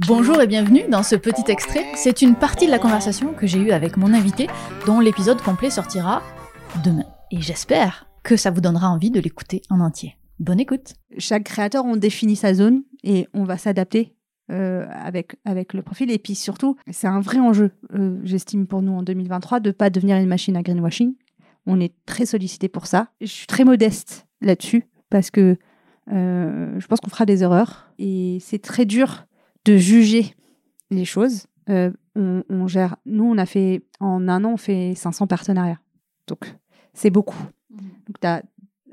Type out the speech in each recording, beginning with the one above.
Bonjour et bienvenue dans ce petit extrait. C'est une partie de la conversation que j'ai eue avec mon invité, dont l'épisode complet sortira demain. Et j'espère que ça vous donnera envie de l'écouter en entier. Bonne écoute. Chaque créateur, on définit sa zone et on va s'adapter euh, avec, avec le profil. Et puis surtout, c'est un vrai enjeu, euh, j'estime pour nous en 2023, de ne pas devenir une machine à greenwashing. On est très sollicité pour ça. Je suis très modeste là-dessus parce que euh, je pense qu'on fera des erreurs et c'est très dur de juger les choses. Euh, on, on gère, nous, on a fait, en un an, on fait 500 partenariats. Donc, c'est beaucoup. Donc, tu as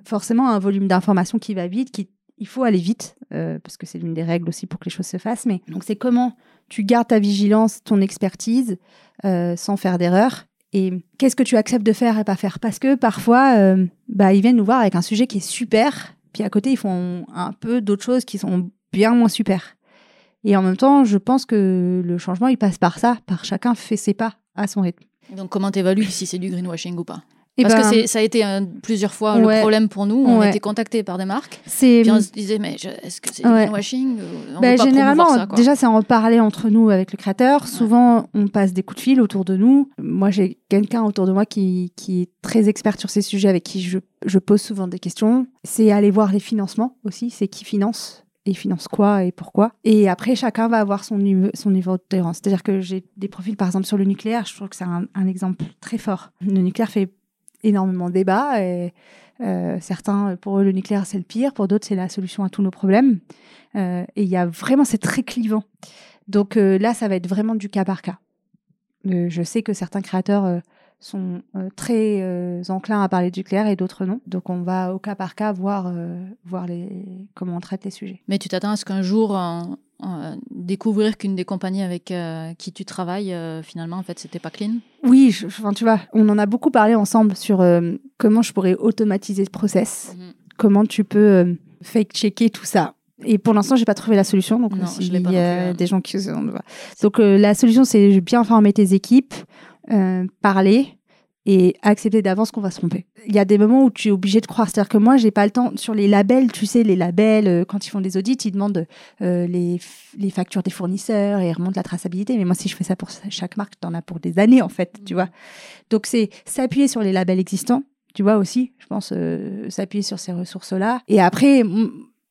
forcément un volume d'informations qui va vite, qui, il faut aller vite, euh, parce que c'est l'une des règles aussi pour que les choses se fassent. Mais donc, c'est comment tu gardes ta vigilance, ton expertise, euh, sans faire d'erreur. Et qu'est-ce que tu acceptes de faire et pas faire? Parce que parfois, bah, ils viennent nous voir avec un sujet qui est super, puis à côté, ils font un peu d'autres choses qui sont bien moins super. Et en même temps, je pense que le changement, il passe par ça, par chacun fait ses pas à son rythme. Donc comment t'évalues si c'est du greenwashing ou pas? Et Parce ben, que c'est- ça a été euh, plusieurs fois Ouais. le problème pour nous. On Ouais. était contactés par des marques. Puis on se disait, mais est-ce que c'est du Ouais. greenwashing On Ben, pas généralement, ça, déjà, c'est en parler entre nous avec le créateur. Souvent, on passe des coups de fil autour de nous. Moi, j'ai quelqu'un autour de moi qui, qui est très expert sur ces sujets, avec qui je, je pose souvent des questions. C'est aller voir les financements aussi. C'est qui finance et finance quoi et pourquoi. Et après, chacun va avoir son niveau, son niveau de tolérance. C'est-à-dire que j'ai des profils, par exemple, sur le nucléaire. Je trouve que c'est un, exemple très fort. Le nucléaire fait énormément de débats. Et, euh, certains, pour eux, le nucléaire, c'est le pire. Pour d'autres, c'est la solution à tous nos problèmes. Euh, et il y a vraiment, c'est très clivant. Donc euh, là, ça va être vraiment du cas par cas. Je sais que certains créateurs sont euh, très euh, enclins à parler du nucléaire et d'autres non. Donc on va au cas par cas voir, euh, voir les, comment on traite les sujets. Mais tu t'attends à ce qu'un jour, euh, découvrir qu'une des compagnies avec qui tu travailles, finalement, en fait, c'était pas clean? Oui, je- je- enfin, tu vois, on en a beaucoup parlé ensemble sur comment je pourrais automatiser ce process, comment tu peux fake-checker tout ça. Et pour l'instant, j'ai pas trouvé la solution. Donc, Non, je pas y a des gens qui donc la solution, c'est bien former tes équipes, euh, parler et accepter d'avance qu'on va se tromper. Il y a des moments où tu es obligé de croire. C'est-à-dire que moi, j'ai pas le temps. Sur les labels, tu sais, les labels, euh, quand ils font des audits, ils demandent euh, les, les factures des fournisseurs et ils remontent la traçabilité. Mais moi, si je fais ça pour chaque marque, t'en as pour des années, en fait, tu vois. Donc, c'est s'appuyer sur les labels existants, tu vois, aussi. Je pense euh, s'appuyer sur ces ressources-là. Et après,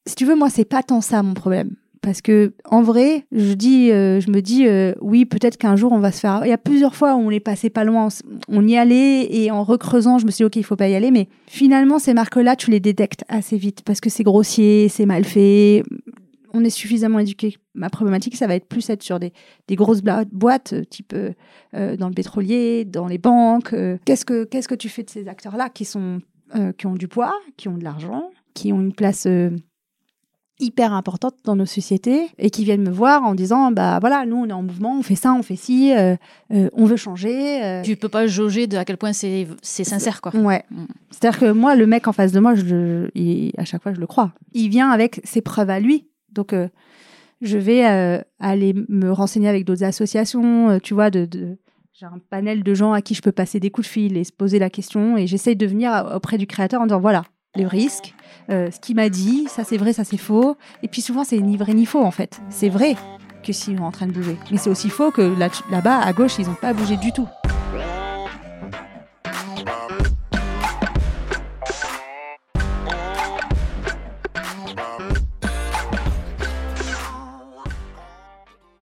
si tu veux, moi, c'est pas tant ça mon problème. Parce que en vrai, je dis, euh, je me dis, euh, oui, peut-être qu'un jour on va se faire. Il y a plusieurs fois où on est passé pas loin, on y allait et en recreusant, je me suis dit, ok, il faut pas y aller. Mais finalement, ces marques-là, tu les détectes assez vite parce que c'est grossier, c'est mal fait. On est suffisamment éduqué. Ma problématique, ça va être plus être sur des, des grosses boîtes, euh, type euh, euh, dans le pétrolier, dans les banques. euh. Qu'est-ce que qu'est-ce que tu fais de ces acteurs-là qui sont qui ont du poids, qui ont de l'argent, qui ont une place hyper importante dans nos sociétés et qui viennent me voir en disant bah voilà nous on est en mouvement on fait ça on fait ci euh, euh, on veut changer euh. Tu peux pas jauger de à quel point c'est c'est sincère, quoi. ouais Mm. c'est à dire que moi le mec en face de moi je, il- à chaque fois je le crois il vient avec ses preuves à lui donc je vais aller me renseigner avec d'autres associations tu vois de, de- j'ai un panel de gens à qui je peux passer des coups de fil et se poser la question et j'essaye de venir auprès du créateur en disant voilà le risque euh, ce qu'il m'a dit, ça c'est vrai, ça c'est faux. Et puis souvent c'est ni vrai ni faux en fait. C'est vrai que s'ils sont en train de bouger. Mais c'est aussi faux que là- là-bas, à gauche, ils n'ont pas bougé du tout.